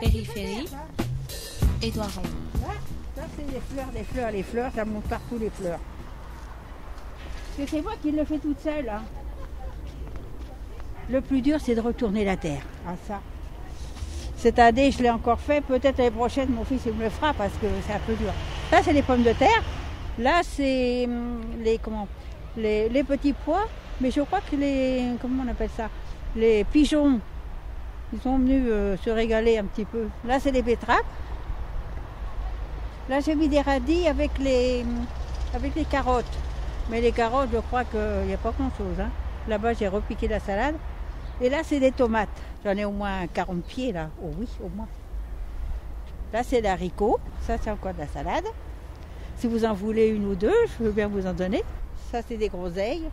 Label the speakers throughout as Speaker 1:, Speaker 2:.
Speaker 1: Périphérie, Édouard Rond.
Speaker 2: Là, ça c'est les fleurs, les fleurs, les fleurs, ça monte partout les fleurs. Parce que c'est moi qui le fais toute seule. hein. Le plus dur, c'est de retourner la terre. Ah, ça. Cette année, je l'ai encore fait. Peut-être l'année prochaine, mon fils il me le fera parce que c'est un peu dur. Là, c'est les pommes de terre. Là, c'est hum, les, comment, les, les petits pois. Mais je crois que les. Comment on appelle ça Les pigeons. Ils sont venus euh, se régaler un petit peu. Là, c'est les betteraves. Là, j'ai mis des radis avec les, avec les carottes. Mais les carottes, je crois qu'il n'y a pas grand-chose. hein. Là-bas, j'ai repiqué la salade. Et là, c'est des tomates. J'en ai au moins 40 pieds, là. Oh oui, au moins. Là, c'est l'haricot. Ça, c'est encore de la salade. Si vous en voulez une ou deux, je veux bien vous en donner. Ça, c'est des groseilles.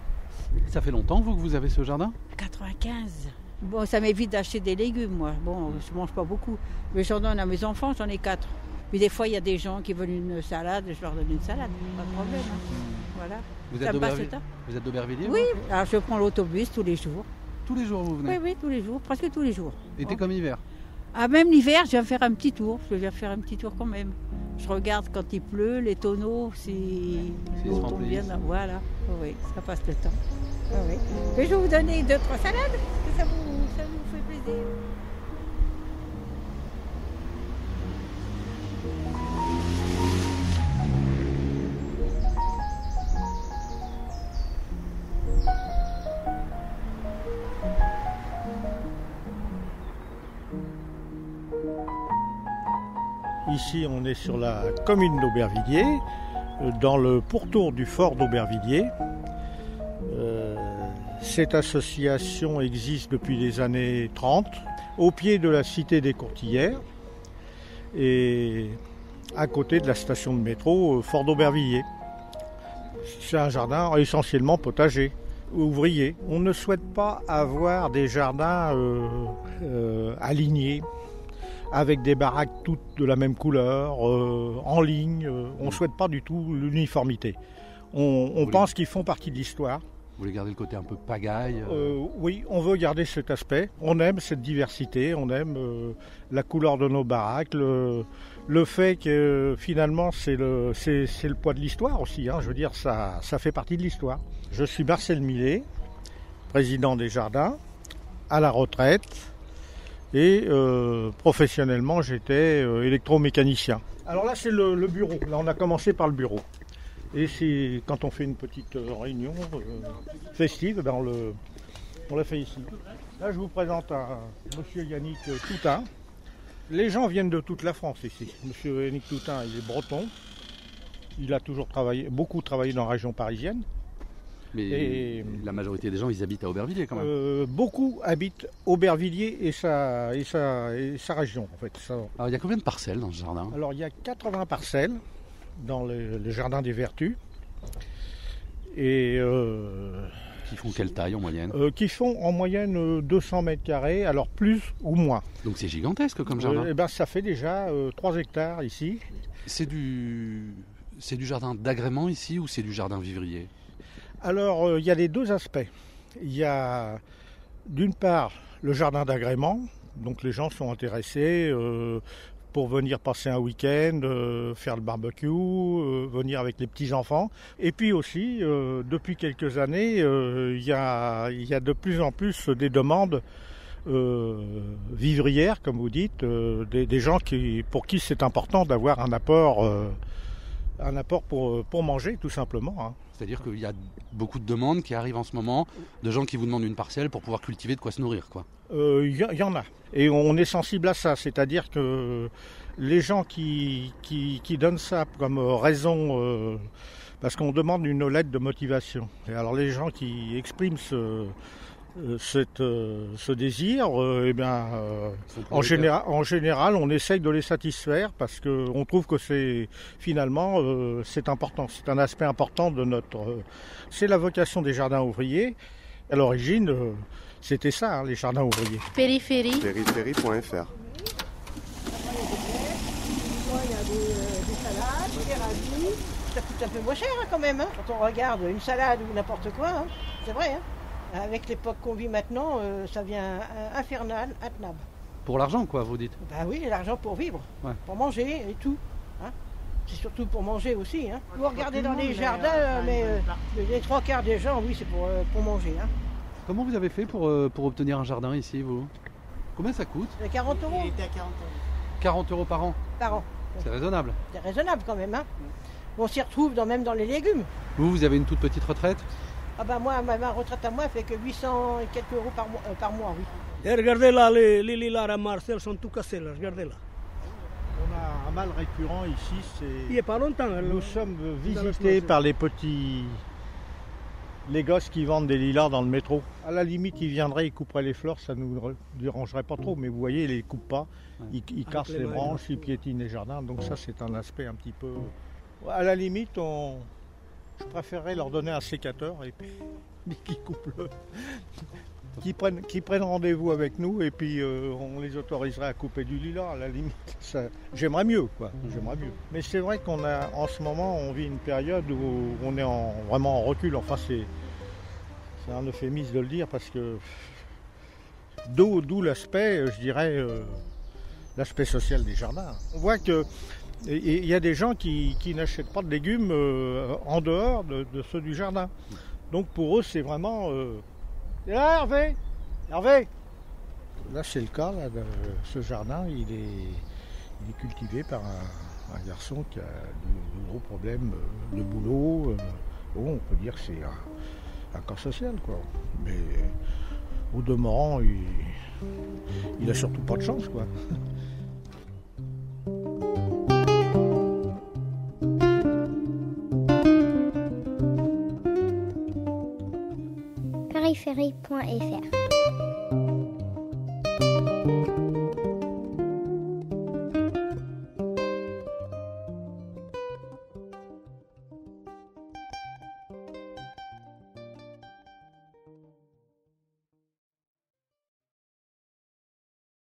Speaker 3: Ça fait longtemps, vous, que vous avez ce jardin?
Speaker 2: 95. Bon, ça m'évite d'acheter des légumes, moi. Bon, je mange pas beaucoup. Mais j'en donne à mes enfants, j'en ai quatre. Mais des fois, il y a des gens qui veulent une salade, je leur donne une salade. Pas de problème. hein. Voilà.
Speaker 3: Vous
Speaker 2: Ça
Speaker 3: êtes
Speaker 2: passe temps.
Speaker 3: Vous êtes d'Aubervilliers
Speaker 2: Oui, alors je prends l'autobus tous les jours.
Speaker 3: Tous les jours, vous venez
Speaker 2: Oui, oui, tous les jours, presque tous les jours.
Speaker 3: Été comme hiver
Speaker 2: Ah, même l'hiver, je viens faire un petit tour. Je viens faire un petit tour quand même. Je regarde quand il pleut, les tonneaux, si l'eau
Speaker 3: se
Speaker 2: tombe bien. dans- Voilà, oui, ça passe le temps. Ah oui. Mais je vais vous donner deux, trois salades, parce que ça vous, ça vous fait plaisir.
Speaker 4: Ici, on est sur la commune d'Aubervilliers, euh, dans le pourtour du fort d'Aubervilliers. Cette association existe depuis les années 30, au pied de la cité des Courtillères et à côté de la station de métro euh, Fort d'Aubervilliers. C'est un jardin essentiellement potager, ouvrier. On ne souhaite pas avoir des jardins euh, euh, alignés avec des baraques toutes de la même couleur, euh, en ligne. on ne souhaite pas du tout l'uniformité. On, pense qu'ils font partie de l'histoire.
Speaker 3: Vous voulez garder le côté un peu pagaille euh,
Speaker 4: Euh, oui, on veut garder cet aspect. On aime cette diversité, on aime euh, la couleur de nos baraques, le, fait que finalement c'est le, c'est, poids de l'histoire aussi. hein. Je veux dire, ça, ça fait partie de l'histoire. Je suis Marcel Millet, président des jardins, à la retraite. Et professionnellement, j'étais électromécanicien. Alors là, c'est le bureau. Là, on a commencé par le bureau. Et quand on fait une petite euh, réunion euh, festive, ben, on, le, on la fait ici. Là, je vous présente un monsieur Yannick Toutin. Les gens viennent de toute la France ici. Monsieur Yannick Toutin, il est breton. Il a toujours travaillé, beaucoup travaillé dans la région parisienne.
Speaker 3: Mais
Speaker 4: et-
Speaker 3: la majorité des gens, ils habitent à Aubervilliers quand même.
Speaker 4: Euh, beaucoup habitent Aubervilliers et sa, et sa, et sa région. En fait. Ça-
Speaker 3: Alors, il y a combien de parcelles dans ce jardin?
Speaker 4: Alors il y a 80 parcelles dans le, le jardin des Vertus et euh,
Speaker 3: Qui font quelle taille en moyenne
Speaker 4: euh, qui font en moyenne euh, 200 mètres carrés, alors plus ou moins.
Speaker 3: Donc c'est gigantesque comme jardin.
Speaker 4: Euh, eh ben, ça fait déjà euh, 3 hectares ici.
Speaker 3: C'est du... C'est du jardin d'agrément ici ou c'est du jardin vivrier?
Speaker 4: Alors euh, il y a les deux aspects. Il y a d'une part le jardin d'agrément, donc les gens sont intéressés euh, pour venir passer un week-end, euh, faire le barbecue, euh, venir avec les petits-enfants. Et puis aussi, euh, depuis quelques années, il y, a, de plus en plus des demandes vivrières, comme vous dites, des, des gens qui, pour qui c'est important d'avoir un apport, un apport pour, pour manger, tout simplement. hein.
Speaker 3: C'est-à-dire qu'il y a beaucoup de demandes qui arrivent en ce moment de gens qui vous demandent une parcelle pour pouvoir cultiver de quoi se nourrir. quoi.
Speaker 4: Euh, Il y, y en a. Et on est sensible à ça. C'est-à-dire que les gens qui, qui, qui donnent ça comme raison, euh, parce qu'on demande une lettre de motivation. Et alors les gens qui expriment ce, euh, cette, euh, ce désir, euh, eh bien, euh, en, général, en général, on essaye de les satisfaire parce qu'on trouve que c'est finalement euh, c'est important. C'est un aspect important de notre. euh, c'est la vocation des jardins ouvriers. À l'origine, euh, c'était ça, hein, les jardins ouvriers.
Speaker 1: Périphérie,
Speaker 5: périphérie.fr.
Speaker 2: il y a des, euh, des salades, des radis. Ça coûte un peu moins cher hein, quand même. hein. Quand on regarde une salade ou n'importe quoi, hein. c'est vrai. Avec l'époque qu'on vit maintenant, euh, ça vient euh, infernal, intenable.
Speaker 3: pour l'argent, quoi, vous dites.
Speaker 5: Ben oui, l'argent pour vivre,
Speaker 3: Ouais.
Speaker 5: pour manger et tout. hein. C'est surtout pour manger aussi. Hein. Vous regardez dans les
Speaker 2: monde, mais,
Speaker 5: jardins,
Speaker 2: euh,
Speaker 5: mais euh, les trois quarts des gens, oui, c'est pour, euh, pour manger. Hein.
Speaker 3: Comment vous avez fait pour, euh, pour obtenir un jardin ici, vous? Combien ça coûte?
Speaker 5: C'est 40 euros
Speaker 3: 40 euros par an.
Speaker 5: par an.
Speaker 3: C'est raisonnable.
Speaker 5: C'est raisonnable quand même. Hein. On s'y retrouve dans, même dans les légumes.
Speaker 3: Vous, vous avez une toute petite retraite?
Speaker 5: Ah ben moi, ma, ma retraite à moi fait que 800 et quelques euros par mois, euh, par mois oui.
Speaker 6: Et regardez là, les, les lilas à Marseille sont tout cassés là, regardez là.
Speaker 4: On a un mal récurrent ici,
Speaker 6: Il
Speaker 4: c'est
Speaker 6: n'y a pas longtemps. hein,
Speaker 4: nous
Speaker 6: le-
Speaker 4: sommes visités par les petits les gosses qui vendent des lilas dans le métro. À la limite, ils viendraient, ils couperaient les fleurs, ça nous re- dérangerait pas trop. Mais vous voyez, ils les coupent pas, ils, ils cassent
Speaker 6: les
Speaker 4: les branches, ils piétinent les jardins. Donc ça, c'est un aspect un petit peu. À la limite, on... je préférerais leur donner un sécateur et puis mais qui coupent le. Qui prennent, qui prennent rendez-vous avec nous et puis euh, on les autoriserait à couper du lilas à la limite. Ça- J'aimerais mieux, quoi. J'aimerais mieux. Mais c'est vrai qu'on a, en ce moment, on vit une période où on est en, vraiment en recul. Enfin, c'est, c'est un euphémisme de le dire parce que d'où, l'aspect, je dirais, euh, l'aspect social des jardins. On voit que il y a des gens qui, n'achètent pas de légumes euh, en dehors de, ceux du jardin. Donc pour eux, c'est vraiment. Euh... Là, Hervé Hervé Là, c'est le cas. Ce jardin, il est, cultivé par un, garçon qui a de, gros problèmes euh, de boulot. euh. Bon, on peut dire que c'est un, cas social, quoi. Mais au demeurant, il, il a surtout pas de chance, quoi.
Speaker 7: périphérie.fr